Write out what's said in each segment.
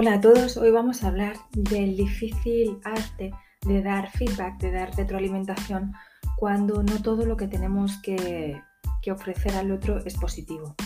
Hola a todos, hoy vamos a hablar del difícil arte de dar feedback, de dar retroalimentación cuando no todo lo que tenemos que, ofrecer al otro es positivo.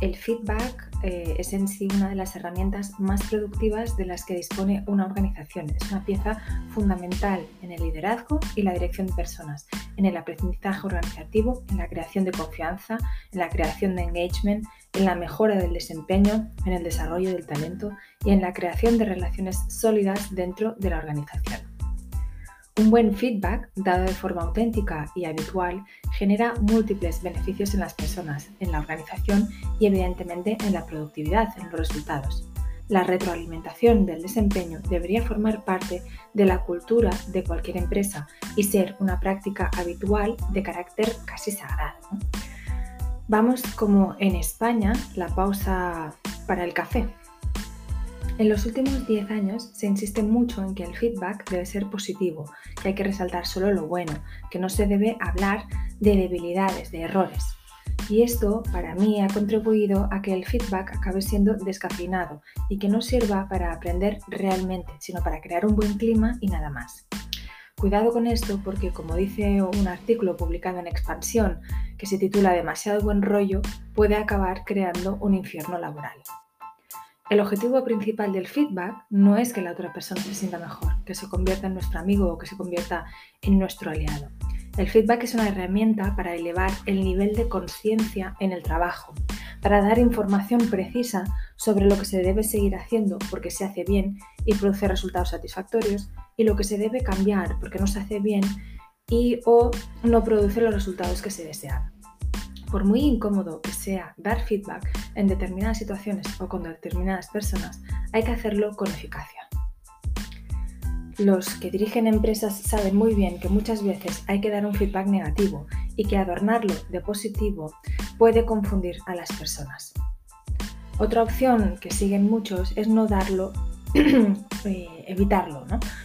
El feedback eh, es en sí una de las herramientas más productivas de las que dispone una organización. Es una pieza fundamental en el liderazgo y la dirección de personas, en el aprendizaje organizativo, en la creación de confianza, en la creación de engagement, en la mejora del desempeño, en el desarrollo del talento y en la creación de relaciones sólidas dentro de la organización. Un buen feedback, dado de forma auténtica y habitual, genera múltiples beneficios en las personas, en la organización y evidentemente en la productividad, en los resultados. La retroalimentación del desempeño debería formar parte de la cultura de cualquier empresa y ser una práctica habitual de carácter casi sagrado. Vamos como en España la pausa para el café. En los últimos 10 años se insiste mucho en que el feedback debe ser positivo, que hay que resaltar solo lo bueno, que no se debe hablar de debilidades, de errores. Y esto para mí ha contribuido a que el feedback acabe siendo descafeinado y que no sirva para aprender realmente, sino para crear un buen clima y nada más. Cuidado con esto porque, como dice un artículo publicado en Expansión que se titula Demasiado buen rollo, puede acabar creando un infierno laboral. El objetivo principal del feedback no es que la otra persona se sienta mejor, que se convierta en nuestro amigo o que se convierta en nuestro aliado. El feedback es una herramienta para elevar el nivel de conciencia en el trabajo, para dar información precisa sobre lo que se debe seguir haciendo porque se hace bien y produce resultados satisfactorios y lo que se debe cambiar porque no se hace bien y o no produce los resultados que se desean. Por muy incómodo que sea dar feedback en determinadas situaciones o con determinadas personas, hay que hacerlo con eficacia. Los que dirigen empresas saben muy bien que muchas veces hay que dar un feedback negativo y que adornarlo de positivo puede confundir a las personas. Otra opción que siguen muchos es no darlo, eh, evitarlo,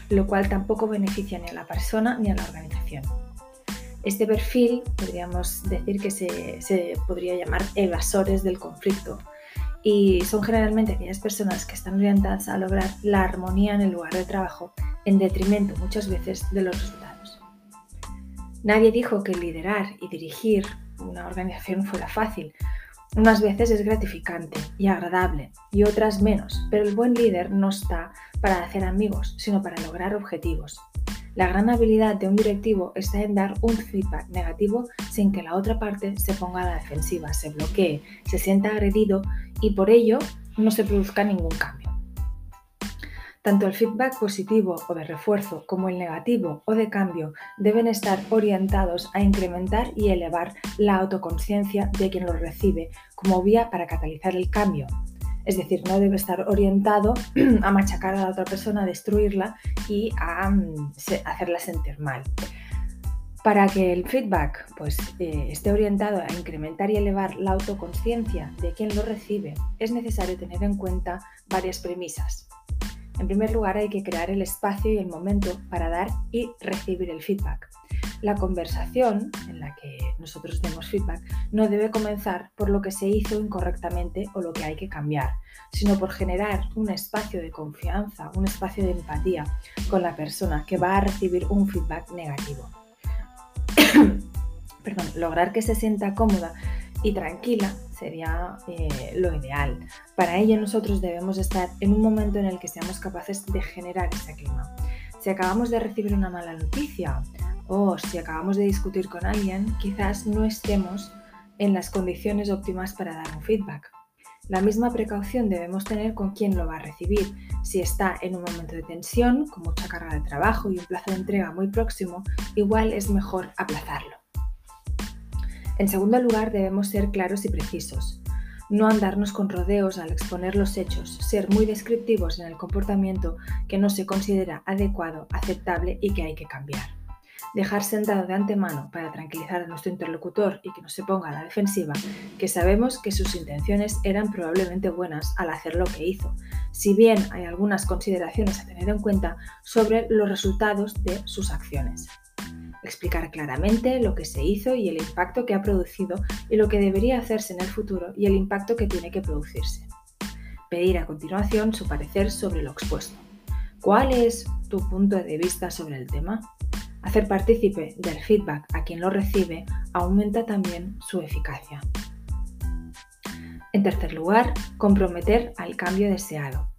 lo cual tampoco beneficia ni a la persona ni a la organización. Este perfil podríamos decir que se, podría llamar evasores del conflicto y son generalmente aquellas personas que están orientadas a lograr la armonía en el lugar de trabajo en detrimento muchas veces de los resultados. Nadie dijo que liderar y dirigir una organización fuera fácil. Unas veces es gratificante y agradable y otras menos, pero el buen líder no está para hacer amigos, sino para lograr objetivos. La gran habilidad de un directivo está en dar un feedback negativo sin que la otra parte se ponga a la defensiva, se bloquee, se sienta agredido y por ello no se produzca ningún cambio. Tanto el feedback positivo o de refuerzo como el negativo o de cambio deben estar orientados a incrementar y elevar la autoconciencia de quien lo recibe como vía para catalizar el cambio, es decir, no debe estar orientado a machacar a la otra persona, a destruirla y a mm, hacerla sentir mal. Para que el feedback pues, eh, esté orientado a incrementar y elevar la autoconciencia de quien lo recibe, es necesario tener en cuenta varias premisas. En primer lugar, hay que crear el espacio y el momento para dar y recibir el feedback. La conversación en la que nosotros demos feedback no debe comenzar por lo que se hizo incorrectamente o lo que hay que cambiar, sino por generar un espacio de confianza, un espacio de empatía con la persona que va a recibir un feedback negativo. Perdón, lograr que se sienta cómoda y tranquila sería eh, lo ideal. Para ello nosotros debemos estar en un momento en el que seamos capaces de generar ese clima. Si acabamos de recibir una mala noticia o si acabamos de discutir con alguien, quizás no estemos en las condiciones óptimas para dar un feedback. La misma precaución debemos tener con quien lo va a recibir. Si está en un momento de tensión, con mucha carga de trabajo y un plazo de entrega muy próximo, igual es mejor aplazarlo. En segundo lugar, debemos ser claros y precisos. No andarnos con rodeos al exponer los hechos, ser muy descriptivos en el comportamiento que no se considera adecuado, aceptable y que hay que cambiar dejar sentado de antemano para tranquilizar a nuestro interlocutor y que no se ponga a la defensiva, que sabemos que sus intenciones eran probablemente buenas al hacer lo que hizo, si bien hay algunas consideraciones a tener en cuenta sobre los resultados de sus acciones. Explicar claramente lo que se hizo y el impacto que ha producido y lo que debería hacerse en el futuro y el impacto que tiene que producirse Pedir a continuación su parecer sobre lo expuesto. ¿Cuál es tu punto de vista sobre el tema? Hacer partícipe del feedback a quien lo recibe aumenta también su eficacia. En tercer lugar, comprometer al cambio deseado.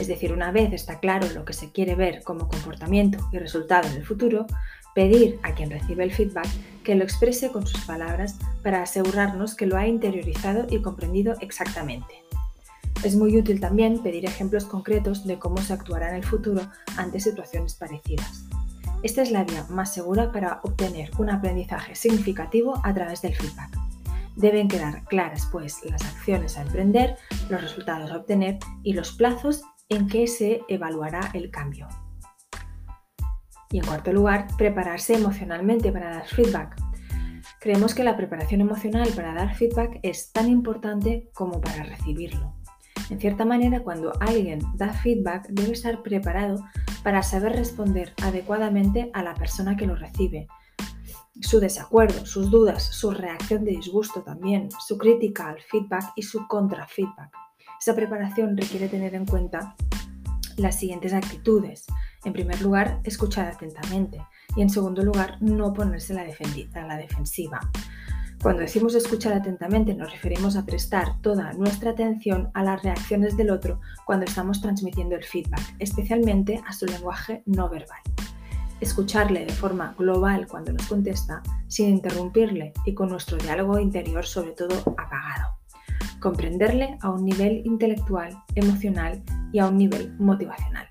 Es decir, una vez está claro lo que se quiere ver como comportamiento y resultado en el futuro, pedir a quien recibe el feedback que lo exprese con sus palabras para asegurarnos que lo ha interiorizado y comprendido exactamente. Es muy útil también pedir ejemplos concretos de cómo se actuará en el futuro ante situaciones parecidas. Esta es la vía más segura para obtener un aprendizaje significativo a través del feedback. Deben quedar claras pues las acciones a emprender, los resultados a obtener y los plazos en que se evaluará el cambio. Y en cuarto lugar, prepararse emocionalmente para dar feedback. Creemos que la preparación emocional para dar feedback es tan importante como para recibirlo. En cierta manera, cuando alguien da feedback, debe estar preparado para saber responder adecuadamente a la persona que lo recibe. Su desacuerdo, sus dudas, su reacción de disgusto también, su crítica al feedback y su contra-feedback. Esa preparación requiere tener en cuenta las siguientes actitudes. En primer lugar, escuchar atentamente y en segundo lugar, no ponerse a la defensiva. Cuando decimos escuchar atentamente nos referimos a prestar toda nuestra atención a las reacciones del otro cuando estamos transmitiendo el feedback, especialmente a su lenguaje no verbal. Escucharle de forma global cuando nos contesta, sin interrumpirle y con nuestro diálogo interior sobre todo apagado. Comprenderle a un nivel intelectual, emocional y a un nivel motivacional.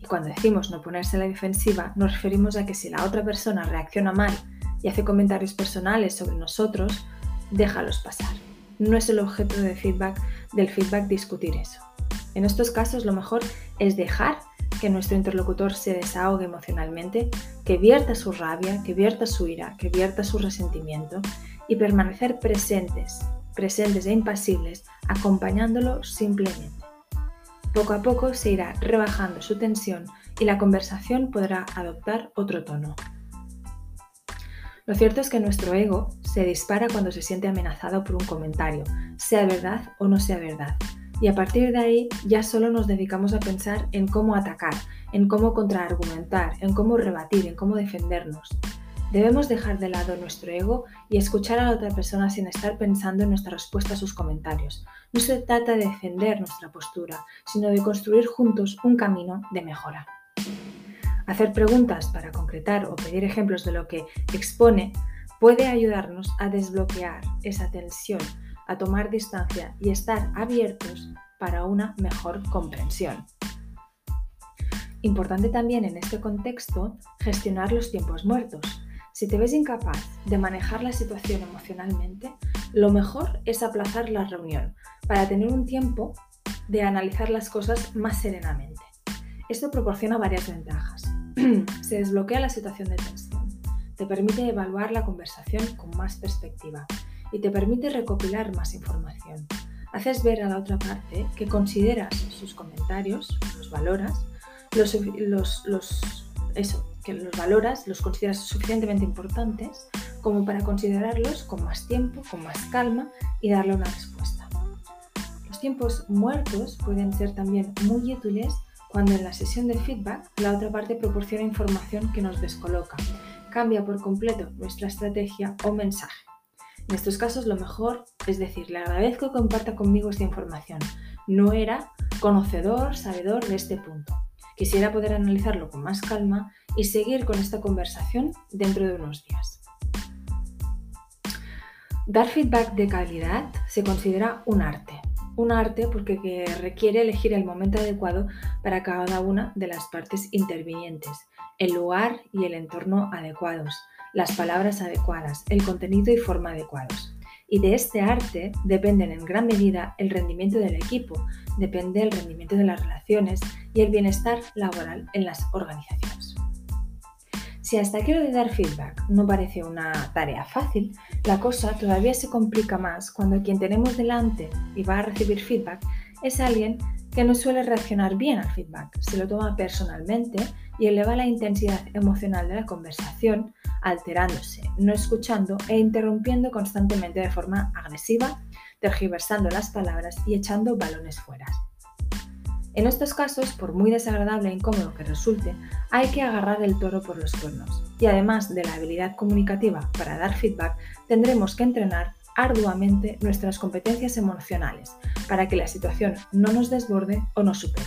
Y cuando decimos no ponerse a la defensiva, nos referimos a que si la otra persona reacciona mal y hace comentarios personales sobre nosotros, déjalos pasar. No es el objeto de feedback, del feedback discutir eso. En estos casos lo mejor es dejar que nuestro interlocutor se desahogue emocionalmente, que vierta su rabia, que vierta su ira, que vierta su resentimiento y permanecer presentes, presentes e impasibles, acompañándolo simplemente. Poco a poco se irá rebajando su tensión y la conversación podrá adoptar otro tono. Lo cierto es que nuestro ego se dispara cuando se siente amenazado por un comentario, sea verdad o no sea verdad. Y a partir de ahí ya solo nos dedicamos a pensar en cómo atacar, en cómo contraargumentar, en cómo rebatir, en cómo defendernos. Debemos dejar de lado nuestro ego y escuchar a la otra persona sin estar pensando en nuestra respuesta a sus comentarios. No se trata de defender nuestra postura, sino de construir juntos un camino de mejora. Hacer preguntas para concretar o pedir ejemplos de lo que expone puede ayudarnos a desbloquear esa tensión, a tomar distancia y estar abiertos para una mejor comprensión. Importante también en este contexto gestionar los tiempos muertos. Si te ves incapaz de manejar la situación emocionalmente, lo mejor es aplazar la reunión para tener un tiempo de analizar las cosas más serenamente. Esto proporciona varias ventajas. Se desbloquea la situación de tensión, te permite evaluar la conversación con más perspectiva y te permite recopilar más información. Haces ver a la otra parte que consideras sus comentarios, los valoras, los, eso, que los valoras, los consideras suficientemente importantes como para considerarlos con más tiempo, con más calma y darle una respuesta. Los tiempos muertos pueden ser también muy útiles cuando en la sesión de feedback la otra parte proporciona información que nos descoloca, cambia por completo nuestra estrategia o mensaje. En estos casos lo mejor es decir, le agradezco que comparta conmigo esta información. No era conocedor, sabedor de este punto. Quisiera poder analizarlo con más calma y seguir con esta conversación dentro de unos días. Dar feedback de calidad se considera un arte un arte porque requiere elegir el momento adecuado para cada una de las partes intervinientes, el lugar y el entorno adecuados, las palabras adecuadas, el contenido y forma adecuados. Y de este arte dependen en gran medida el rendimiento del equipo, depende el rendimiento de las relaciones y el bienestar laboral en las organizaciones. Si hasta de dar feedback no parece una tarea fácil, la cosa todavía se complica más cuando quien tenemos delante y va a recibir feedback es alguien que no suele reaccionar bien al feedback, se lo toma personalmente y eleva la intensidad emocional de la conversación, alterándose, no escuchando e interrumpiendo constantemente de forma agresiva, tergiversando las palabras y echando balones fuera. En estos casos, por muy desagradable e incómodo que resulte, hay que agarrar el toro por los cuernos. Y además de la habilidad comunicativa para dar feedback, tendremos que entrenar arduamente nuestras competencias emocionales para que la situación no nos desborde o nos supere.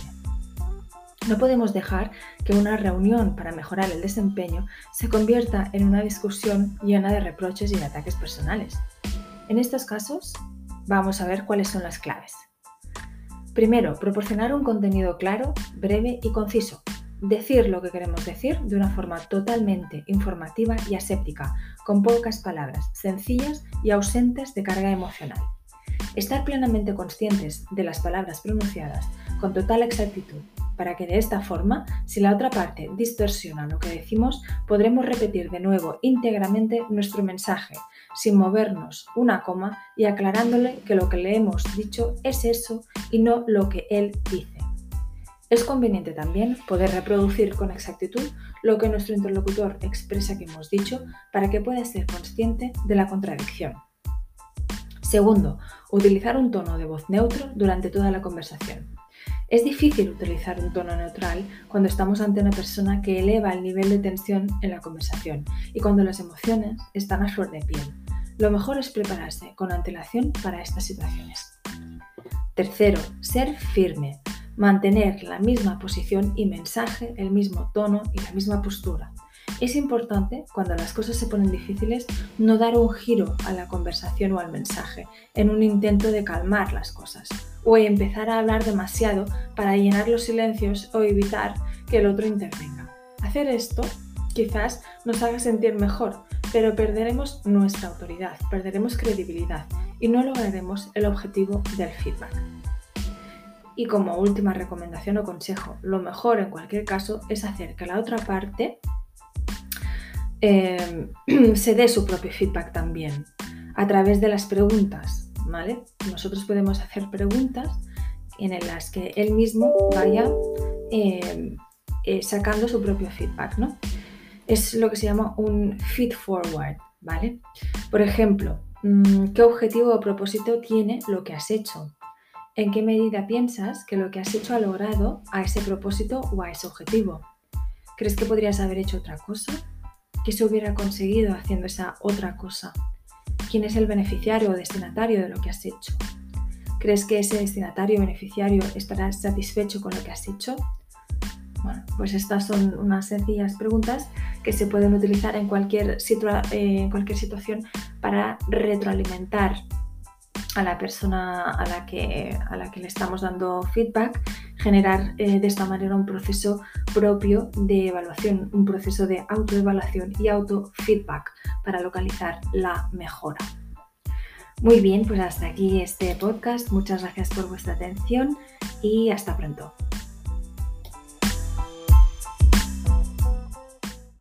No podemos dejar que una reunión para mejorar el desempeño se convierta en una discusión llena de reproches y de ataques personales. En estos casos, vamos a ver cuáles son las claves. Primero, proporcionar un contenido claro, breve y conciso. Decir lo que queremos decir de una forma totalmente informativa y aséptica, con pocas palabras, sencillas y ausentes de carga emocional. Estar plenamente conscientes de las palabras pronunciadas con total exactitud para que de esta forma, si la otra parte distorsiona lo que decimos, podremos repetir de nuevo íntegramente nuestro mensaje, sin movernos una coma y aclarándole que lo que le hemos dicho es eso y no lo que él dice. Es conveniente también poder reproducir con exactitud lo que nuestro interlocutor expresa que hemos dicho para que pueda ser consciente de la contradicción. Segundo, utilizar un tono de voz neutro durante toda la conversación. Es difícil utilizar un tono neutral cuando estamos ante una persona que eleva el nivel de tensión en la conversación y cuando las emociones están a flor de piel. Lo mejor es prepararse con antelación para estas situaciones. Tercero, ser firme. Mantener la misma posición y mensaje, el mismo tono y la misma postura. Es importante, cuando las cosas se ponen difíciles, no dar un giro a la conversación o al mensaje en un intento de calmar las cosas o empezar a hablar demasiado para llenar los silencios o evitar que el otro intervenga. Hacer esto quizás nos haga sentir mejor, pero perderemos nuestra autoridad, perderemos credibilidad y no lograremos el objetivo del feedback. Y como última recomendación o consejo, lo mejor en cualquier caso es hacer que la otra parte Em, se dé su propio feedback también a través de las preguntas, ¿vale? Nosotros podemos hacer preguntas en las que él mismo vaya em, eh, sacando su propio feedback, ¿no? Es lo que se llama un feed forward, ¿vale? Por ejemplo, mm, ¿qué objetivo o propósito tiene lo que has hecho? ¿En qué medida piensas que lo que has hecho ha logrado a ese propósito o a ese objetivo? ¿Crees que podrías haber hecho otra cosa? ¿Qué se hubiera conseguido haciendo esa otra cosa? ¿Quién es el beneficiario o destinatario de lo que has hecho? ¿Crees que ese destinatario o beneficiario estará satisfecho con lo que has hecho? Bueno, pues estas son unas sencillas preguntas que se pueden utilizar en cualquier, eh, cualquier situación para retroalimentar a la persona a la que, a la que le estamos dando feedback, generar eh, de esta manera un proceso propio de evaluación, un proceso de autoevaluación y autofeedback para localizar la mejora. Muy bien, pues hasta aquí este podcast. Muchas gracias por vuestra atención y hasta pronto.